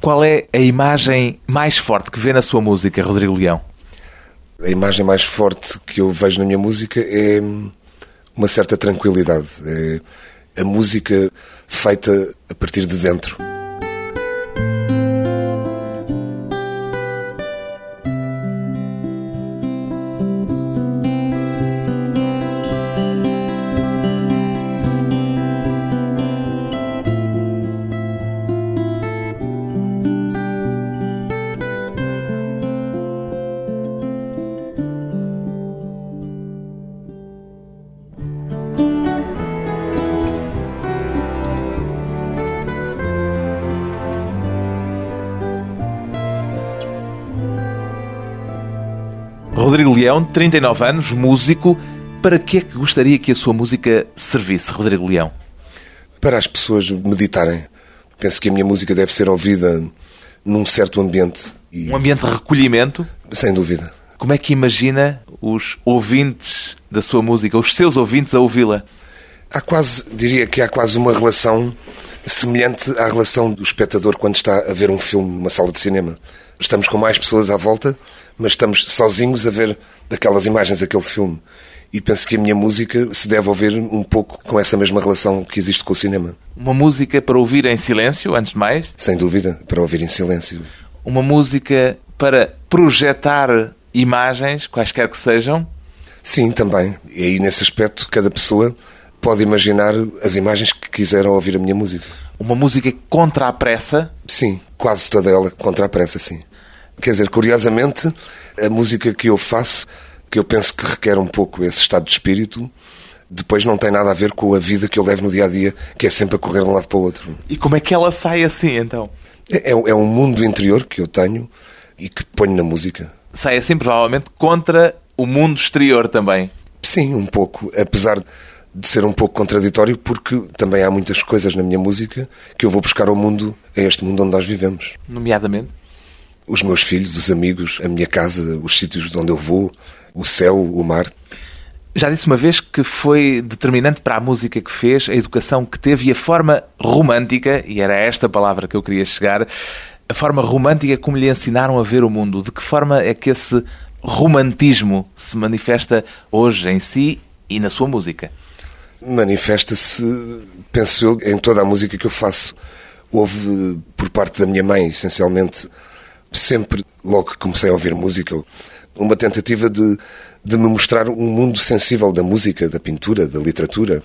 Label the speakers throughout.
Speaker 1: Qual é a imagem mais forte que vê na sua música, Rodrigo Leão?
Speaker 2: A imagem mais forte que eu vejo na minha música é uma certa tranquilidade. É a música feita a partir de dentro.
Speaker 1: Leão, 39 anos, músico. Para que é que gostaria que a sua música servisse, Rodrigo Leão?
Speaker 2: Para as pessoas meditarem. Penso que a minha música deve ser ouvida num certo ambiente.
Speaker 1: E... Um ambiente de recolhimento?
Speaker 2: Sem dúvida.
Speaker 1: Como é que imagina os ouvintes da sua música, os seus ouvintes a ouvi-la?
Speaker 2: Há quase, diria que há quase uma relação semelhante à relação do espectador quando está a ver um filme numa sala de cinema. Estamos com mais pessoas à volta, mas estamos sozinhos a ver aquelas imagens, aquele filme. E penso que a minha música se deve ouvir um pouco com essa mesma relação que existe com o cinema.
Speaker 1: Uma música para ouvir em silêncio, antes de mais?
Speaker 2: Sem dúvida, para ouvir em silêncio.
Speaker 1: Uma música para projetar imagens, quaisquer que sejam?
Speaker 2: Sim, também. E aí, nesse aspecto, cada pessoa pode imaginar as imagens que quiser ao ouvir a minha música.
Speaker 1: Uma música contra a pressa?
Speaker 2: Sim, quase toda ela contra a pressa, sim. Quer dizer, curiosamente, a música que eu faço, que eu penso que requer um pouco esse estado de espírito, depois não tem nada a ver com a vida que eu levo no dia a dia, que é sempre a correr de um lado para o outro.
Speaker 1: E como é que ela sai assim, então?
Speaker 2: É, é um mundo interior que eu tenho e que ponho na música.
Speaker 1: Sai assim, provavelmente, contra o mundo exterior também.
Speaker 2: Sim, um pouco. Apesar de ser um pouco contraditório, porque também há muitas coisas na minha música que eu vou buscar ao mundo, a este mundo onde nós vivemos.
Speaker 1: Nomeadamente?
Speaker 2: Os meus filhos, os amigos, a minha casa, os sítios de onde eu vou, o céu, o mar.
Speaker 1: Já disse uma vez que foi determinante para a música que fez, a educação que teve e a forma romântica, e era esta palavra que eu queria chegar, a forma romântica como lhe ensinaram a ver o mundo. De que forma é que esse romantismo se manifesta hoje em si e na sua música?
Speaker 2: Manifesta-se, penso eu, em toda a música que eu faço. Houve, por parte da minha mãe, essencialmente, sempre, logo que comecei a ouvir música, uma tentativa de, de me mostrar um mundo sensível da música, da pintura, da literatura.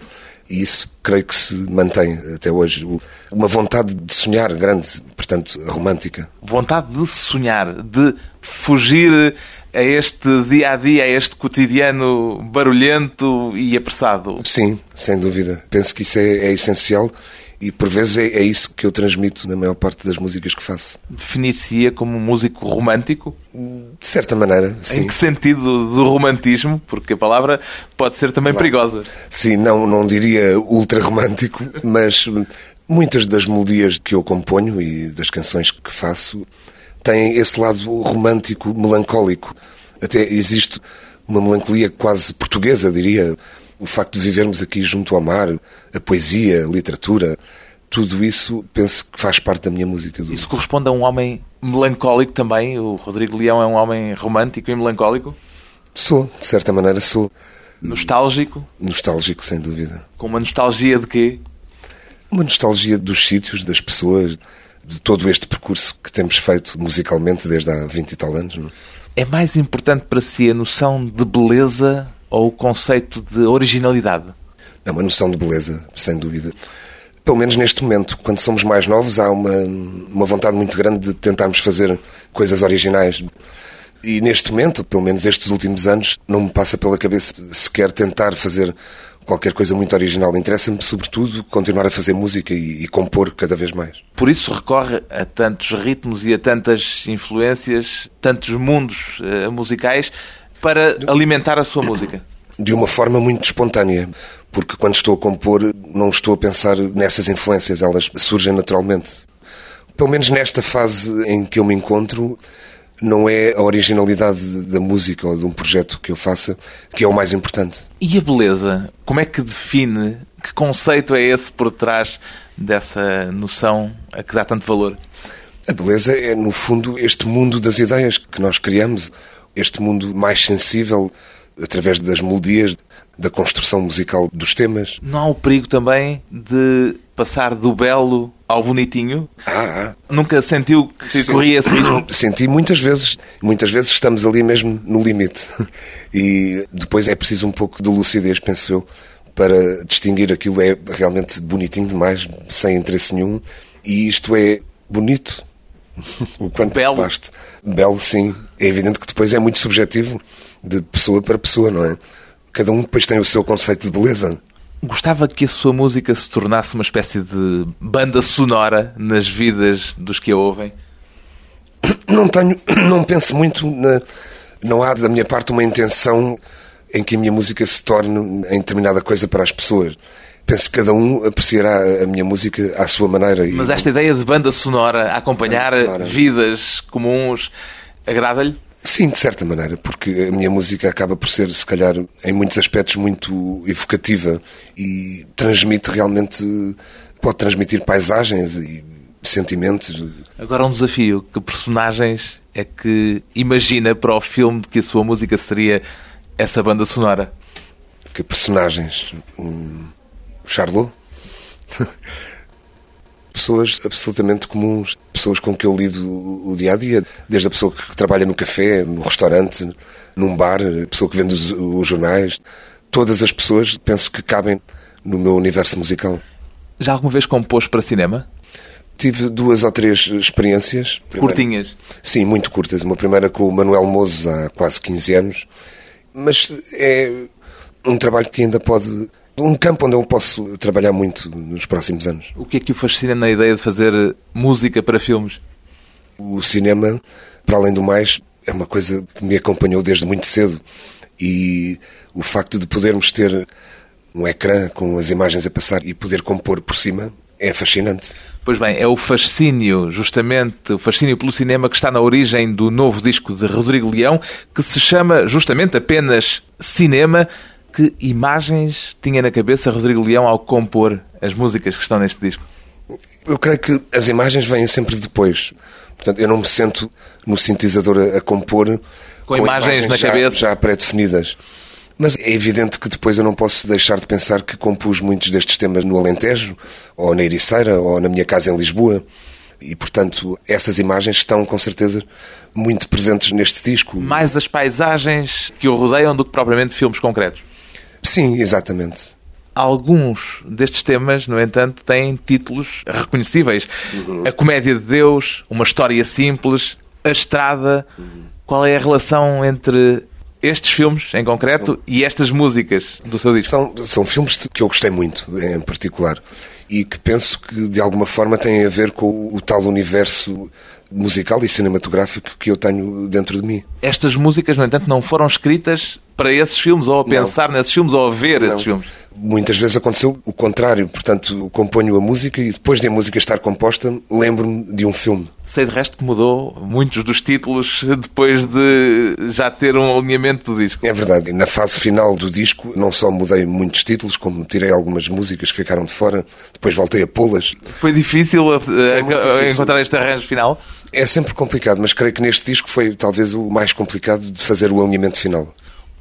Speaker 2: E isso creio que se mantém até hoje. Uma vontade de sonhar grande, portanto, romântica.
Speaker 1: Vontade de sonhar, de fugir a este dia a dia, a este cotidiano barulhento e apressado.
Speaker 2: Sim, sem dúvida. Penso que isso é, é essencial e por vezes é, é, isso que eu transmito na maior parte das músicas que faço.
Speaker 1: Definir-se-ia como um músico romântico?
Speaker 2: De certa maneira, sim.
Speaker 1: Em que sentido do romantismo? Porque a palavra pode ser também claro. perigosa.
Speaker 2: Sim, não, não diria ultra romântico, mas muitas das melodias que eu componho e das canções que faço têm esse lado romântico, melancólico. Até existe uma melancolia quase portuguesa, diria o facto de vivermos aqui junto ao mar, a poesia, a literatura, tudo isso penso que faz parte da minha música. Do...
Speaker 1: Isso corresponde a um homem melancólico também? O Rodrigo Leão é um homem romântico e melancólico?
Speaker 2: Sou, de certa maneira sou.
Speaker 1: Nostálgico?
Speaker 2: Nostálgico, sem dúvida.
Speaker 1: Com uma nostalgia de quê?
Speaker 2: Uma nostalgia dos sítios, das pessoas, de todo este percurso que temos feito musicalmente desde há 20 e tal anos. Não?
Speaker 1: É mais importante para si a noção de beleza ou o conceito de originalidade?
Speaker 2: É uma noção de beleza, sem dúvida. Pelo menos neste momento, quando somos mais novos, há uma, uma vontade muito grande de tentarmos fazer coisas originais. E neste momento, pelo menos estes últimos anos, não me passa pela cabeça sequer tentar fazer qualquer coisa muito original. Interessa-me, sobretudo, continuar a fazer música e, e, compor cada vez mais.
Speaker 1: Por isso recorre a tantos ritmos e a tantas influências, tantos mundos uh, musicais para alimentar a sua música?
Speaker 2: De uma forma muito espontânea, porque quando estou a compor não estou a pensar nessas influências, elas surgem naturalmente. Pelo menos nesta fase em que eu me encontro, não é a originalidade da música ou de um projeto que eu faça que é o mais importante.
Speaker 1: E a beleza? Como é que define? Que conceito é esse por trás dessa noção a que dá tanto valor?
Speaker 2: A beleza é, no fundo, este mundo das ideias que nós criamos, este mundo mais sensível através das melodias, da construção musical dos temas.
Speaker 1: Não há o perigo também de passar do belo ao bonitinho?
Speaker 2: Ah,
Speaker 1: ah. Nunca sentiu que Sim. corria esse risco?
Speaker 2: Senti muitas vezes. Muitas vezes estamos ali mesmo no limite. E depois é preciso um pouco de lucidez, penso eu, para distinguir aquilo é realmente bonitinho demais, sem interesse nenhum, e isto é bonito. o quanto
Speaker 1: Belo.
Speaker 2: Baste. Belo, sim. É evidente que depois é muito subjetivo de pessoa para pessoa, não é? Cada um depois tem o seu conceito de beleza.
Speaker 1: Gostava que a sua música se tornasse uma espécie de banda sonora nas vidas dos que a ouvem?
Speaker 2: Não tenho, não penso muito na, não há da minha parte uma intenção em que a minha música se torne em determinada coisa para as pessoas. Penso que cada um apreciará a minha música à sua maneira.
Speaker 1: Mas esta ideia de banda sonora a acompanhar sonora. vidas comuns agrada-lhe?
Speaker 2: Sim, de certa maneira, porque a minha música acaba por ser, se calhar, em muitos aspectos, muito evocativa e transmite realmente, pode transmitir paisagens e sentimentos.
Speaker 1: Agora um desafio, que personagens é que imagina para o filme de que a sua música seria essa banda sonora?
Speaker 2: Que personagens? Um... Charlot? pessoas absolutamente comuns, pessoas com que eu lido o dia a dia, desde a pessoa que trabalha no café, no restaurante, num bar, a pessoa que vende os, os jornais, todas as pessoas penso que cabem no meu universo musical.
Speaker 1: Já alguma vez compôs para cinema?
Speaker 2: Tive duas ou três experiências.
Speaker 1: Primeira, Curtinhas?
Speaker 2: Sim, muito curtas. Uma primeira com o Manuel Mozo há quase 15 anos. Mas é um trabalho que ainda pode um campo onde eu posso trabalhar muito nos próximos anos.
Speaker 1: O que é que o fascina na ideia de fazer música para filmes?
Speaker 2: O cinema, para além do mais, é uma coisa que me acompanhou desde muito cedo e o facto de podermos ter um ecrã com as imagens a passar e poder compor por cima é fascinante.
Speaker 1: Pois bem, é o fascínio, justamente, o fascínio pelo cinema que está na origem do novo disco de Rodrigo Leão, que se chama justamente apenas Cinema, que imagens tinha na cabeça Rodrigo Leão ao compor as músicas que estão neste disco?
Speaker 2: Eu creio que as imagens vêm sempre depois. Portanto, eu não me sento no sintetizador a, a compor
Speaker 1: com, com imagens, imagens, na
Speaker 2: já,
Speaker 1: cabeça
Speaker 2: já pré-definidas. Mas é evidente que depois eu não posso deixar de pensar que compus muitos destes temas no Alentejo, ou na Ericeira, ou na minha casa em Lisboa. E, portanto, essas imagens estão, com certeza, muito presentes neste disco.
Speaker 1: Mais as paisagens que o rodeiam do que propriamente filmes concretos.
Speaker 2: Sim, exatamente.
Speaker 1: Alguns destes temas, no entanto, têm títulos reconhecíveis. Uhum. A Comédia de Deus, Uma História Simples, A Estrada. Uhum. Qual é a relação entre estes filmes, em concreto, são... e estas músicas do seu disco?
Speaker 2: São, são filmes que eu gostei muito, em particular, e que penso que, de alguma forma, têm a ver com o tal universo musical e cinematográfico que eu tenho dentro de mim.
Speaker 1: Estas músicas, no entanto, não foram escritas para esses filmes, ou a pensar não. nesses filmes, ou a ver não. esses filmes?
Speaker 2: Muitas vezes aconteceu o contrário, portanto, componho a música e depois de a música estar composta, lembro-me de um filme.
Speaker 1: Sei de resto que mudou muitos dos títulos depois de já ter um alinhamento do disco.
Speaker 2: É verdade. Na fase final do disco, não só mudei muitos títulos, como tirei algumas músicas que ficaram de fora, depois voltei a pô-las.
Speaker 1: Foi difícil, a, encontrar este arranjo final?
Speaker 2: É sempre complicado, mas creio que neste disco foi talvez o mais complicado de fazer o alinhamento final.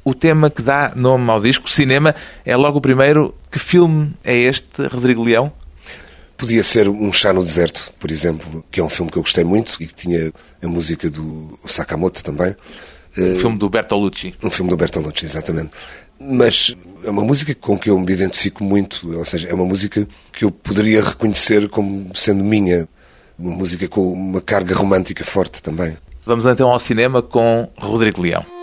Speaker 1: O tema que dá nome ao disco, cinema, é logo o primeiro. Que filme é este, Rodrigo Leão?
Speaker 2: Podia ser Um Chá no Deserto, por exemplo, que é um filme que eu gostei muito e que tinha a música do Sakamoto também.
Speaker 1: Um filme do Bertolucci.
Speaker 2: Um filme do Bertolucci, exatamente. Mas é uma música com que eu me identifico muito, ou seja, é uma música que eu poderia reconhecer como sendo minha. Uma música com uma carga romântica forte também.
Speaker 1: Vamos então ao cinema com Rodrigo Leão.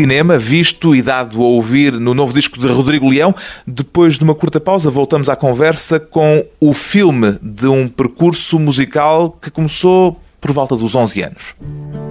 Speaker 1: Cinema, visto e dado a ouvir no novo disco de Rodrigo Leão. Depois de uma curta pausa, voltamos à conversa com o filme de um percurso musical que começou por volta dos 11 anos.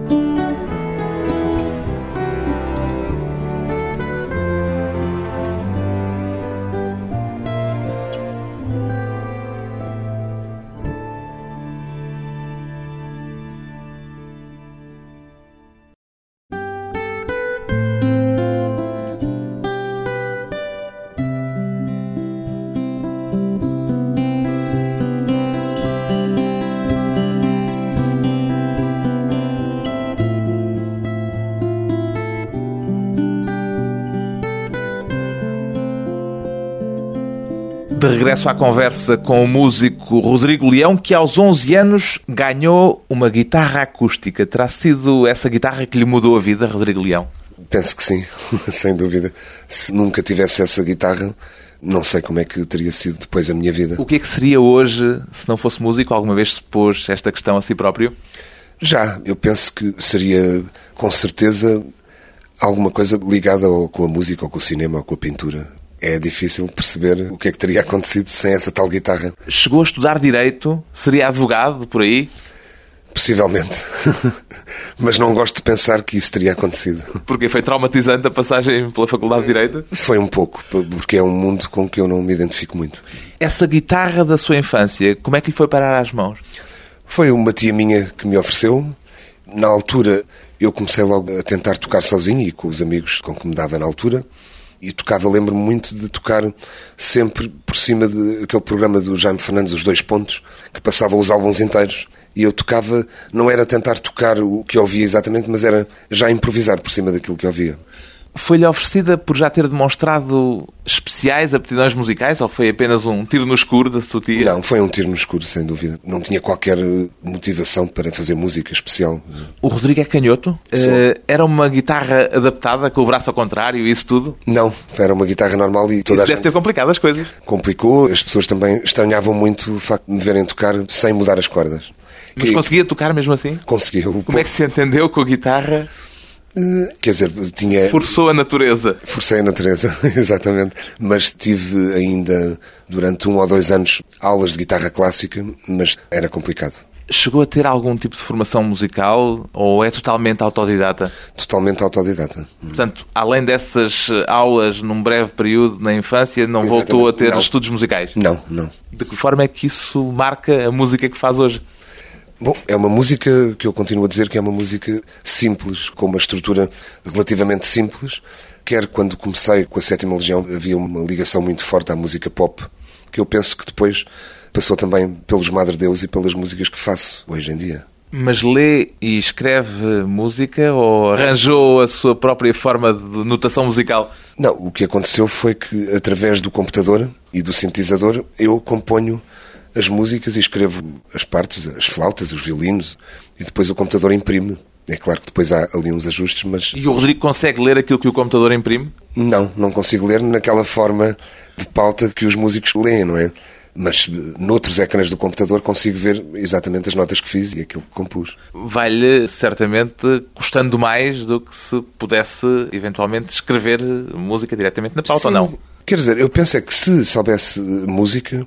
Speaker 1: Regresso à conversa com o músico Rodrigo Leão, que aos 11 anos ganhou uma guitarra acústica. Terá sido essa guitarra que lhe mudou a vida, Rodrigo Leão?
Speaker 2: Penso que sim, sem dúvida. Se nunca tivesse essa guitarra, não sei como é que teria sido depois a minha vida.
Speaker 1: O que é que seria hoje se não fosse músico? Alguma vez se pôs esta questão a si próprio?
Speaker 2: Já, eu penso que seria com certeza alguma coisa ligada ou com a música, ou com o cinema, ou com a pintura é difícil perceber o que é que teria acontecido sem essa tal guitarra.
Speaker 1: Chegou a estudar Direito? Seria advogado por aí?
Speaker 2: Possivelmente. Mas não gosto de pensar que isso teria acontecido.
Speaker 1: Porque foi traumatizante a passagem pela Faculdade de Direito?
Speaker 2: Foi um pouco, porque é um mundo com que eu não me identifico muito.
Speaker 1: Essa guitarra da sua infância, como é que lhe foi parar às mãos?
Speaker 2: Foi uma tia minha que me ofereceu. Na altura, eu comecei logo a tentar tocar sozinho e com os amigos com que me dava na altura e tocava, lembro-me muito de tocar sempre por cima daquele programa do Jaime Fernandes, Os Dois Pontos, que passava os álbuns inteiros. E eu tocava, não era tentar tocar o que ouvia exatamente, mas era já improvisar por cima daquilo que ouvia.
Speaker 1: Foi-lhe oferecida por já ter demonstrado especiais aptidões musicais ou foi apenas um tiro no escuro da sua tia?
Speaker 2: Não, foi um tiro no escuro, sem dúvida. Não tinha qualquer motivação para fazer música especial.
Speaker 1: O Rodrigo é canhoto? Uh, era uma guitarra adaptada com o braço ao contrário e isso tudo?
Speaker 2: Não, era uma guitarra normal e
Speaker 1: toda
Speaker 2: isso
Speaker 1: deve gente... ter complicado as coisas.
Speaker 2: Complicou. As pessoas também estranhavam muito o facto de me verem tocar sem mudar as cordas.
Speaker 1: Mas conseguia tocar mesmo assim?
Speaker 2: Conseguia.
Speaker 1: Como é que se entendeu com a guitarra?
Speaker 2: Eh, quer dizer, tinha.
Speaker 1: Forçou a natureza.
Speaker 2: Forcei a natureza, exatamente. Mas tive ainda, durante um ou dois anos, aulas de guitarra clássica, mas era complicado.
Speaker 1: Chegou a ter algum tipo de formação musical ou é totalmente autodidata?
Speaker 2: Totalmente autodidata.
Speaker 1: Portanto, além dessas aulas num breve período na infância, não Exatamente. voltou a ter não. estudos musicais?
Speaker 2: Não, não.
Speaker 1: De que forma é que isso marca a música que faz hoje?
Speaker 2: Bom, é uma música que eu continuo a dizer que é uma música simples, com uma estrutura relativamente simples. Quer quando comecei com a Sétima Legião havia uma ligação muito forte à música pop, que eu penso que depois passou também pelos Madre Deus e pelas músicas que faço hoje em dia.
Speaker 1: Mas lê e escreve música ou arranjou a sua própria forma de notação musical?
Speaker 2: Não, o que aconteceu foi que através do computador e do sintetizador eu componho as músicas e escrevo as partes, as flautas, os violinos, e depois o computador imprime. É claro que depois há ali uns ajustes, mas.
Speaker 1: E o Rodrigo consegue ler aquilo que o computador imprime?
Speaker 2: Não, não consigo ler naquela forma de pauta que os músicos leem, não é? Mas noutros ecrãs do computador consigo ver exatamente as notas que fiz e aquilo que compus.
Speaker 1: Vai-lhe certamente custando mais do que se pudesse eventualmente escrever música diretamente na pauta,
Speaker 2: Sim.
Speaker 1: ou não?
Speaker 2: Quer dizer, eu penso é que se soubesse música,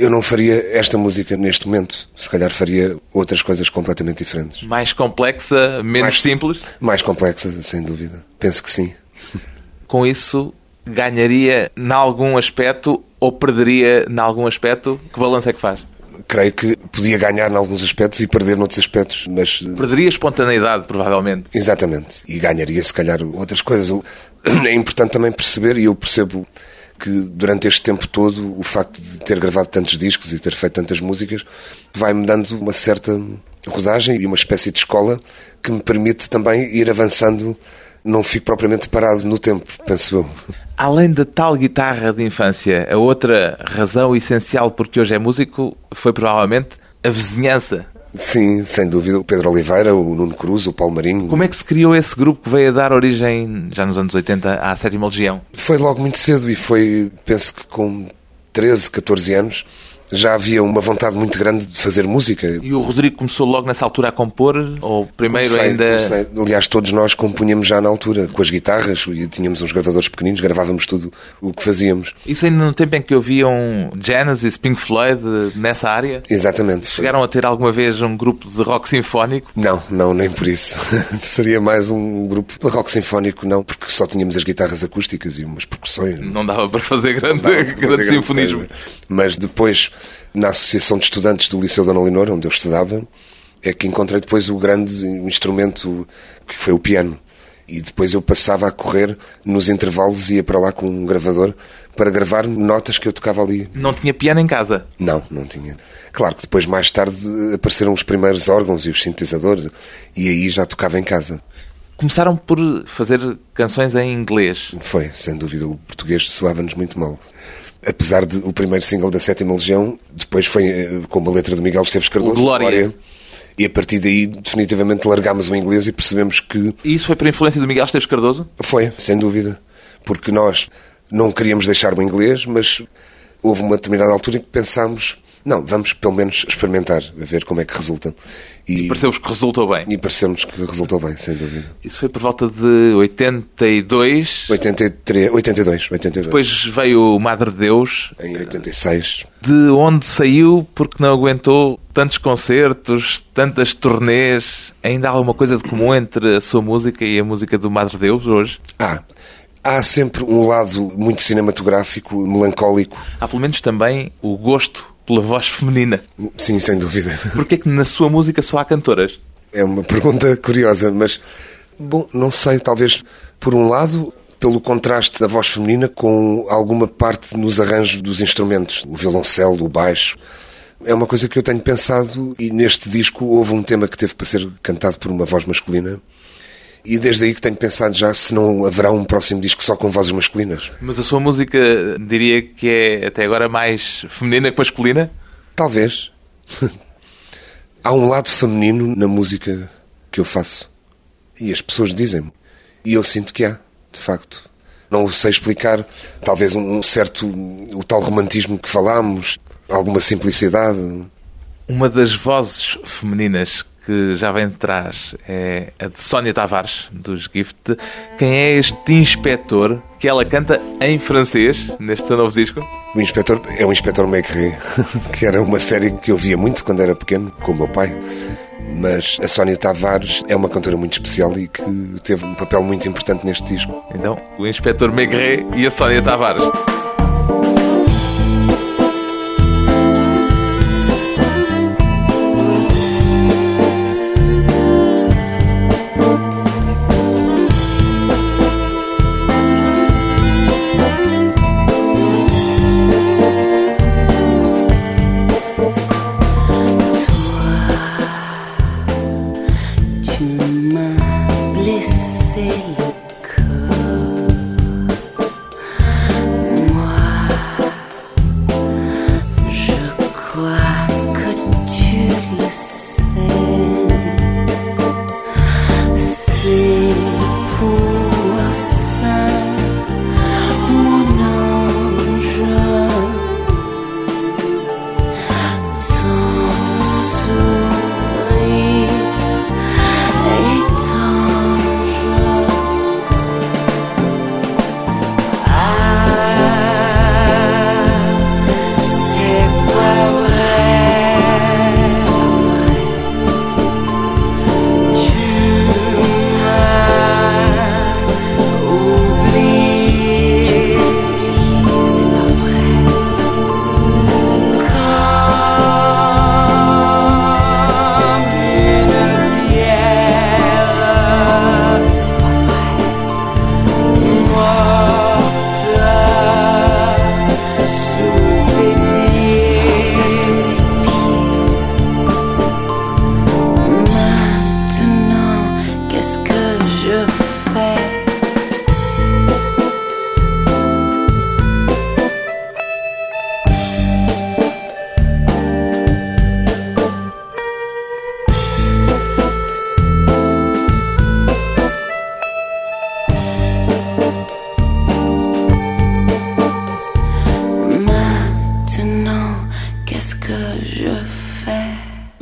Speaker 2: eu não faria esta música neste momento. Se calhar faria outras coisas completamente diferentes.
Speaker 1: Mais complexa, menos mais, simples?
Speaker 2: Mais complexa, sem dúvida. Penso que sim.
Speaker 1: Com isso, ganharia em algum aspecto ou perderia em algum aspecto? Que balanço é que faz?
Speaker 2: Creio que podia ganhar em alguns aspectos e perder noutros aspectos, mas...
Speaker 1: Perderia espontaneidade, provavelmente.
Speaker 2: Exatamente. E ganharia, se calhar, outras coisas. É importante também perceber, e eu percebo que durante este tempo todo o facto de ter gravado tantos discos e ter feito tantas músicas vai-me dando uma certa rodagem e uma espécie de escola que me permite também ir avançando, não fico propriamente parado no tempo, penso eu.
Speaker 1: Além da tal guitarra de infância, a outra razão essencial porque hoje é músico foi provavelmente a vizinhança
Speaker 2: Sim, sem dúvida. O Pedro Oliveira, o Nuno Cruz, o Paulo Marinho.
Speaker 1: Como é que se criou esse grupo que veio a dar origem, já nos anos 80, à Sétima Legião?
Speaker 2: Foi logo muito cedo e foi, penso que com 13, 14 anos, já havia uma vontade muito grande de fazer música.
Speaker 1: E o Rodrigo começou logo nessa altura a compor? Ou primeiro
Speaker 2: Comecei-
Speaker 1: ainda.
Speaker 2: comecei. Aliás, todos nós compunhamos já na altura, com as guitarras, e tínhamos uns gravadores pequeninos, gravávamos tudo o que fazíamos.
Speaker 1: Isso ainda no tempo em que ouviam Genesis, Pink Floyd, nessa área?
Speaker 2: Exatamente.
Speaker 1: Chegaram a ter alguma vez um grupo de rock sinfónico?
Speaker 2: Não, não, nem por isso. Seria mais um grupo de rock sinfónico, não, porque só tínhamos as guitarras acústicas e umas percussões.
Speaker 1: Não dava para fazer grande, grande
Speaker 2: fazer grande
Speaker 1: sinfonismo.
Speaker 2: coisa. Mas depois, na Associação de Estudantes do Liceu Dona Leonor, onde eu estudava, é que encontrei depois o grande instrumento que foi o piano. E depois eu passava a correr nos intervalos ia para lá com um gravador para gravar notas que eu tocava ali.
Speaker 1: Não tinha piano em casa.
Speaker 2: Não, não tinha. Claro que depois, mais tarde, apareceram os primeiros órgãos e os sintetizadores, e aí já tocava em casa.
Speaker 1: Começaram por fazer canções em inglês.
Speaker 2: Foi, sem dúvida, o português soava-nos muito mal. Apesar de o primeiro single da Sétima Legião, depois foi eh, com uma letra de Miguel Esteves Cardoso,
Speaker 1: O Glória.
Speaker 2: E a partir daí, definitivamente, largámos o inglês e percebemos que
Speaker 1: E isso foi por influência do Miguel Esteves Cardoso?
Speaker 2: foi, sem dúvida. Porque nós não queríamos deixar o inglês, mas houve uma determinada altura em que pensámos, não, vamos pelo menos experimentar, a ver como é que resulta. E,
Speaker 1: Pareceu-vos que resultou bem.
Speaker 2: e pareceu-nos que resultou bem, sem dúvida.
Speaker 1: Isso foi por volta de 82.
Speaker 2: 83, 82, 82.
Speaker 1: Depois veio o Madre Deus,
Speaker 2: Em 86.
Speaker 1: de onde saiu porque não aguentou tantos concertos, tantas turnês. Ainda há alguma coisa de comum entre a sua música e a música do Madre Deus hoje?
Speaker 2: Ah, há sempre um lado muito cinematográfico, melancólico.
Speaker 1: Há pelo menos também o gosto pela voz feminina.
Speaker 2: Sim, sem dúvida.
Speaker 1: Porquê que na sua música só há cantoras?
Speaker 2: É uma pergunta curiosa, mas, bom, não sei, talvez, por um lado, pelo contraste da voz feminina com alguma parte nos arranjos dos instrumentos, o violoncelo, o baixo. É uma coisa que eu tenho pensado e neste disco houve um tema que teve para ser cantado por uma voz masculina. E desde aí que tenho pensado já se não haverá um próximo disco só com vozes masculinas.
Speaker 1: Mas a sua música diria que é até agora mais feminina que masculina?
Speaker 2: Talvez. Há um lado feminino na música que eu faço. E as pessoas dizem-me. E eu sinto que há, de facto. Não sei explicar. Talvez um certo. o tal romantismo que falámos, alguma simplicidade.
Speaker 1: Uma das vozes femininas que já vem de trás é a de Sónia Tavares, dos Gift. Quem é este inspetor que ela canta em francês neste seu novo disco?
Speaker 2: O inspetor é o Inspetor Maigret, que era uma série que eu via muito quando era pequeno, com o meu pai. Mas a Sónia Tavares é uma cantora muito especial e que teve um papel muito importante neste disco.
Speaker 1: Então, o inspetor Maigret e a Sónia Tavares.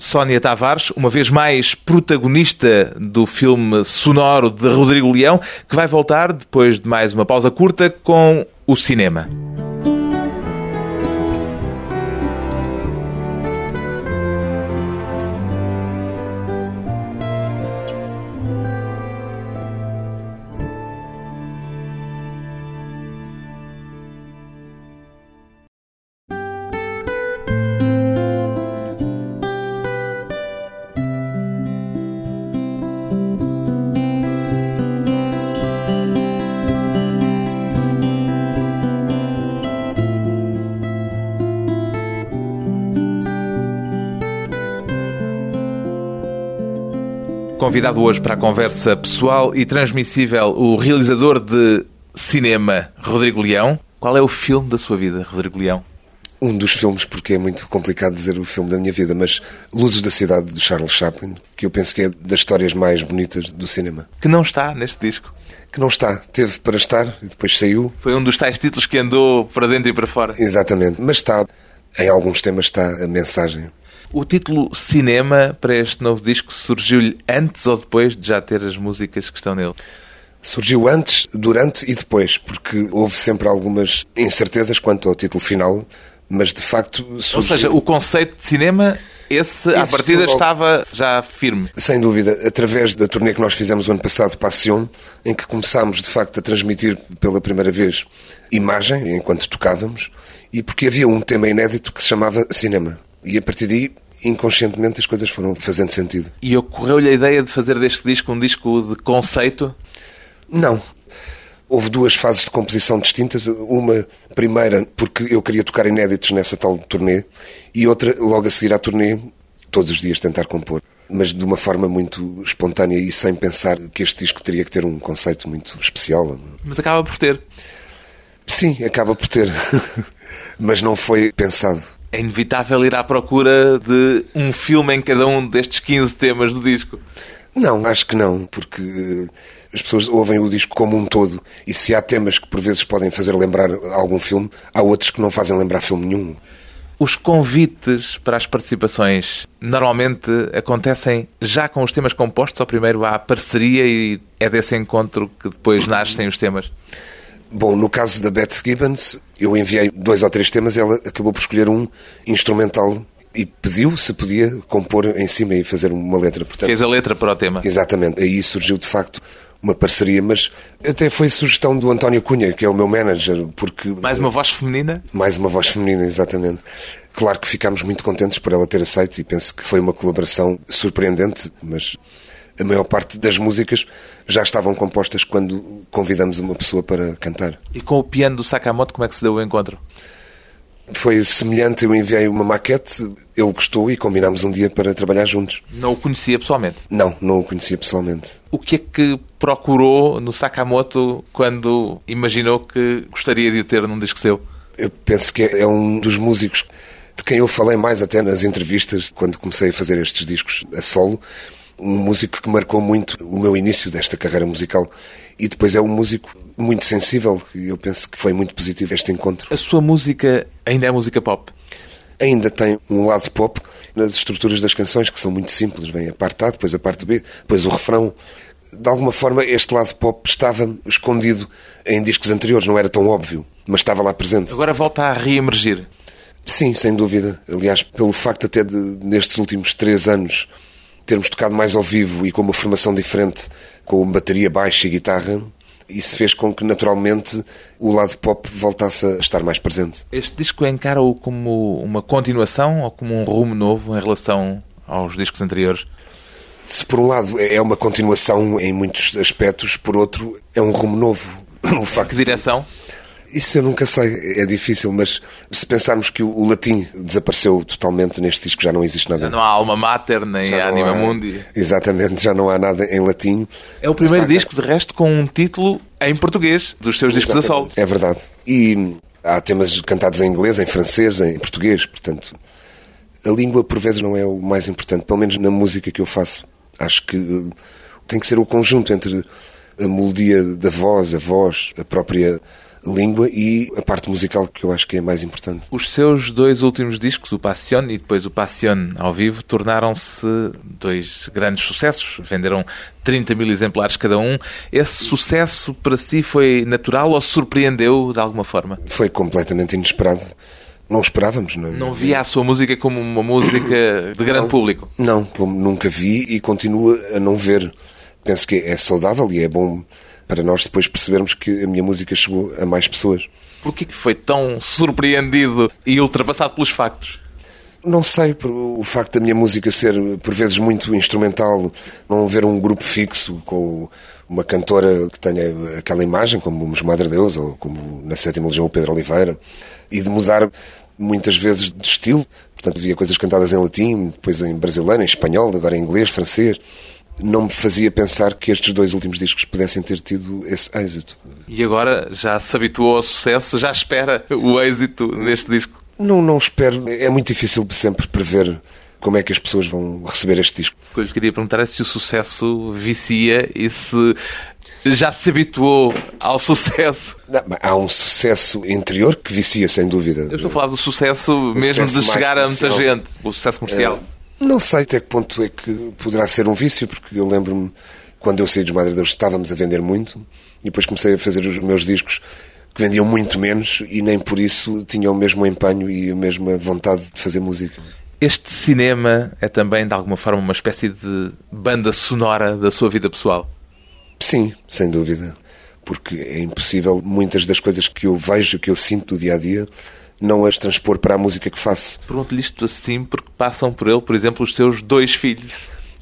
Speaker 1: Sónia Tavares, uma vez mais protagonista do filme sonoro de Rodrigo Leão, que vai voltar, depois de mais uma pausa curta, com o cinema. Convidado hoje para a conversa pessoal e transmissível, o realizador de cinema, Rodrigo Leão. Qual é o filme da sua vida, Rodrigo Leão?
Speaker 2: Um dos filmes, porque é muito complicado dizer o filme da minha vida, mas Luzes da Cidade, de Charles Chaplin, que eu penso que é das histórias mais bonitas do cinema.
Speaker 1: Que não está neste disco.
Speaker 2: Que não está. Teve para estar e depois saiu.
Speaker 1: Foi um dos tais títulos que andou para dentro e para fora.
Speaker 2: Exatamente. Mas está. Em alguns temas está a mensagem.
Speaker 1: O título Cinema para este novo disco surgiu-lhe antes ou depois de já ter as músicas que estão nele?
Speaker 2: Surgiu antes, durante e depois, porque houve sempre algumas incertezas quanto ao título final, mas de facto surgiu...
Speaker 1: Ou seja, o conceito de cinema, esse, à partida, estava já firme.
Speaker 2: Sem dúvida. Através da turnê que nós fizemos o ano passado, Passion, em que começámos, de facto, a transmitir pela primeira vez imagem, enquanto tocávamos, e porque havia um tema inédito que se chamava cinema. E a partir daí, inconscientemente, as coisas foram fazendo sentido.
Speaker 1: E ocorreu-lhe a ideia de fazer deste disco um disco de conceito?
Speaker 2: Não. Houve duas fases de composição distintas. Uma primeira, porque eu queria tocar inéditos nessa tal turnê, e outra, logo a seguir à turnê, todos os dias tentar compor. Mas de uma forma muito espontânea e sem pensar que este disco teria que ter um conceito muito especial.
Speaker 1: Mas acaba por ter.
Speaker 2: Sim, acaba por ter. Mas não foi pensado
Speaker 1: é inevitável ir à procura de um filme em cada um destes 15 temas do disco.
Speaker 2: Não, acho que não, porque eh, as pessoas ouvem o disco como um todo e se há temas que por vezes podem fazer lembrar algum filme, há outros que não fazem lembrar filme nenhum.
Speaker 1: Os convites para as participações normalmente acontecem já com os temas compostos ou primeiro há parceria e é desse encontro que depois nascem os temas?
Speaker 2: Bom, no caso da Beth Gibbons, eu enviei dois ou três temas, ela acabou por escolher um instrumental e pediu se podia compor em cima e fazer uma letra.
Speaker 1: Portanto, Fez a letra para o tema.
Speaker 2: Exatamente. Aí surgiu, de facto, uma parceria, mas até foi sugestão do António Cunha, que é o meu manager, porque...
Speaker 1: Mais uma voz feminina?
Speaker 2: Mais uma voz feminina, exatamente. Claro que ficámos muito contentes por ela ter aceito e penso que foi uma colaboração surpreendente, mas a maior parte das músicas já estavam compostas quando convidamos uma pessoa para cantar.
Speaker 1: E com o piano do Sakamoto, como é que se deu o encontro?
Speaker 2: Foi semelhante, eu enviei uma maquete, ele gostou e combinámos um dia para trabalhar juntos.
Speaker 1: Não o conhecia pessoalmente?
Speaker 2: Não, não o conhecia pessoalmente.
Speaker 1: O que é que procurou no Sakamoto quando imaginou que gostaria de o ter num disco seu?
Speaker 2: Eu penso que é um dos músicos de quem eu falei mais até nas entrevistas, quando comecei a fazer estes discos a solo, um músico que marcou muito o meu início desta carreira musical e depois é um músico muito sensível e eu penso que foi muito positivo este encontro.
Speaker 1: A sua música ainda é música pop?
Speaker 2: Ainda tem um lado pop nas estruturas das canções que são muito simples, vem a parte A, depois a parte B, depois o refrão. De alguma forma este lado pop estava escondido em discos anteriores, não era tão óbvio, mas estava lá presente.
Speaker 1: Agora volta a reemergir.
Speaker 2: Sim, sem dúvida. Aliás, pelo facto até de nestes últimos três anos termos tocado mais ao vivo e com uma formação diferente, com bateria baixa e guitarra, isso fez com que naturalmente o lado pop voltasse a estar mais presente.
Speaker 1: Este disco encara-o como uma continuação ou como um rumo novo em relação aos discos anteriores?
Speaker 2: Se por um lado é uma continuação em muitos aspectos, por outro é um rumo novo.
Speaker 1: O facto... Que direção?
Speaker 2: Isso eu nunca sei, é difícil, mas se pensarmos que o, latim desapareceu totalmente neste disco, já não existe nada.
Speaker 1: Já não há alma mater, nem já anima há... mundi.
Speaker 2: Exatamente, já não há nada em latim.
Speaker 1: É o primeiro disco, de resto, com um título em português, dos seus discos a solo.
Speaker 2: É verdade. E há temas cantados em inglês, em francês, em português, portanto... A língua, por vezes, não é o mais importante, pelo menos na música que eu faço. Acho que uh, tem que ser o conjunto entre a melodia da voz, a voz, a própria língua e a parte musical que eu acho que é mais importante.
Speaker 1: Os seus dois últimos discos, o Passion e depois o Passion ao vivo, tornaram-se dois grandes sucessos. Venderam 30 mil exemplares cada um. Esse sucesso para si foi natural ou surpreendeu de alguma forma?
Speaker 2: Foi completamente inesperado. Não esperávamos. Não,
Speaker 1: não via a sua música como uma música de grande
Speaker 2: não,
Speaker 1: público?
Speaker 2: Não, como nunca vi e continuo a não ver. Penso que é saudável e é bom para nós depois percebermos que a minha música chegou a mais pessoas.
Speaker 1: Porquê que foi tão surpreendido e ultrapassado pelos factos?
Speaker 2: Não sei, por o facto da minha música ser por vezes muito instrumental, não haver um grupo fixo com uma cantora que tenha aquela imagem, como os Madre Deus ou como na Sétima Legião o Pedro Oliveira, e de mudar muitas vezes de estilo. Portanto, havia coisas cantadas em latim, depois em brasileiro, em espanhol, agora em inglês, francês não me fazia pensar que estes dois últimos discos pudessem ter tido esse êxito.
Speaker 1: E agora já se habituou ao sucesso, já espera o êxito neste disco?
Speaker 2: Não, não espero. É muito difícil sempre prever como é que as pessoas vão receber este disco.
Speaker 1: O que eu lhe queria perguntar é se o sucesso vicia e se já se habituou ao sucesso.
Speaker 2: Não, há um sucesso interior que vicia, sem dúvida.
Speaker 1: Eu estou a falar do sucesso o mesmo sucesso de chegar a muita gente, o sucesso comercial.
Speaker 2: É não sei até que ponto é que poderá ser um vício, porque eu lembro-me quando eu saí dos Madre Deus estávamos a vender muito e depois comecei a fazer os meus discos que vendiam muito menos e nem por isso tinham o mesmo empenho e a mesma vontade de fazer música.
Speaker 1: Este cinema é também, de alguma forma, uma espécie de banda sonora da sua vida pessoal?
Speaker 2: Sim, sem dúvida. Porque é impossível muitas das coisas que eu vejo, que eu sinto do dia a dia, não as transpor para a música que faço.
Speaker 1: Pergunto-lhe isto assim porque passam por ele, por exemplo, os seus dois filhos.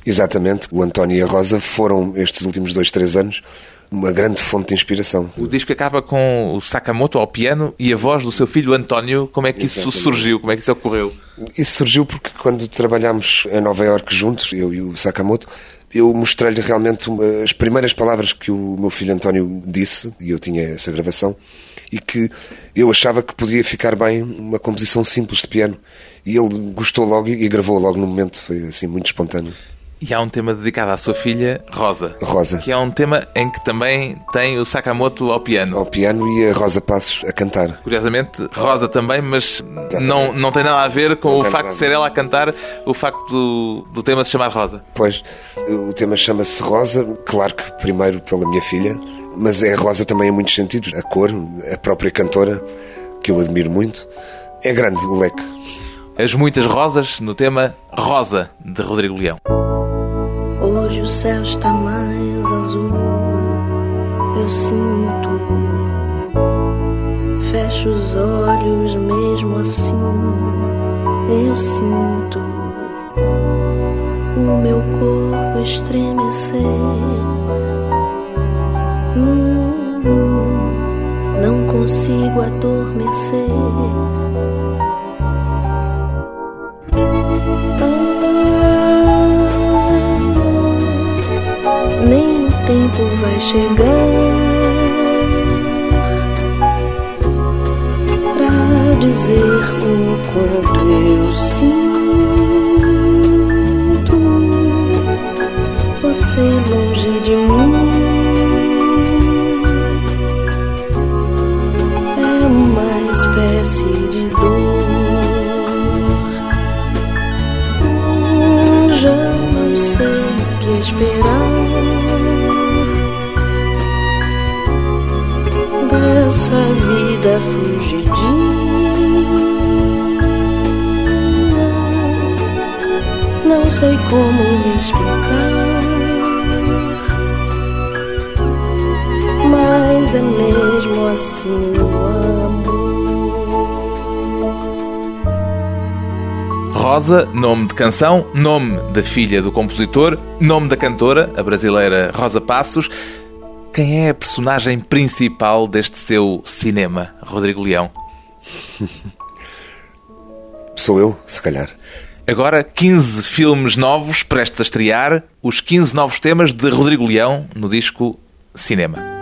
Speaker 2: Exatamente. O António e a Rosa foram, estes últimos dois, três anos, uma grande fonte de inspiração.
Speaker 1: O disco acaba com o Sakamoto ao piano e a voz do seu filho António. Como é que Exatamente. isso surgiu? Como é que isso ocorreu?
Speaker 2: Isso surgiu porque quando trabalhámos em Nova Iorque juntos, eu e o Sakamoto, eu mostrei-lhe realmente as primeiras palavras que o meu filho António disse, e eu tinha essa gravação, e que eu achava que podia ficar bem uma composição simples de piano. E ele gostou logo e gravou logo no momento, foi assim muito espontâneo.
Speaker 1: E há um tema dedicado à sua filha, Rosa.
Speaker 2: Rosa.
Speaker 1: Que é um tema em que também tem o Sakamoto ao piano.
Speaker 2: Ao piano e a Rosa Passos a cantar.
Speaker 1: Curiosamente, Rosa também, mas não, não tem nada a ver com não o facto de ser ela a cantar, o facto do, do tema se chamar Rosa.
Speaker 2: Pois, o tema chama-se Rosa, claro que primeiro pela minha filha, mas é rosa também em muitos sentidos. A cor, a própria cantora, que eu admiro muito. É grande o leque.
Speaker 1: As muitas rosas no tema Rosa, de Rodrigo Leão.
Speaker 3: Hoje o céu está mais azul, eu sinto. Fecho os olhos mesmo assim, eu sinto o meu corpo estremecer não consigo adormecer. Nem o tempo vai chegar pra dizer o quanto eu sinto você longe de mim. Esperar dessa vida fugidia. Não sei como explicar. Mas é mesmo assim o amor.
Speaker 1: Rosa, nome de canção, nome da filha do compositor, nome da cantora, a brasileira Rosa Passos. Quem é a personagem principal deste seu cinema, Rodrigo Leão?
Speaker 2: Sou eu, se calhar.
Speaker 1: Agora, 15 filmes novos prestes a estrear, os 15 novos temas de Rodrigo Leão no disco Cinema.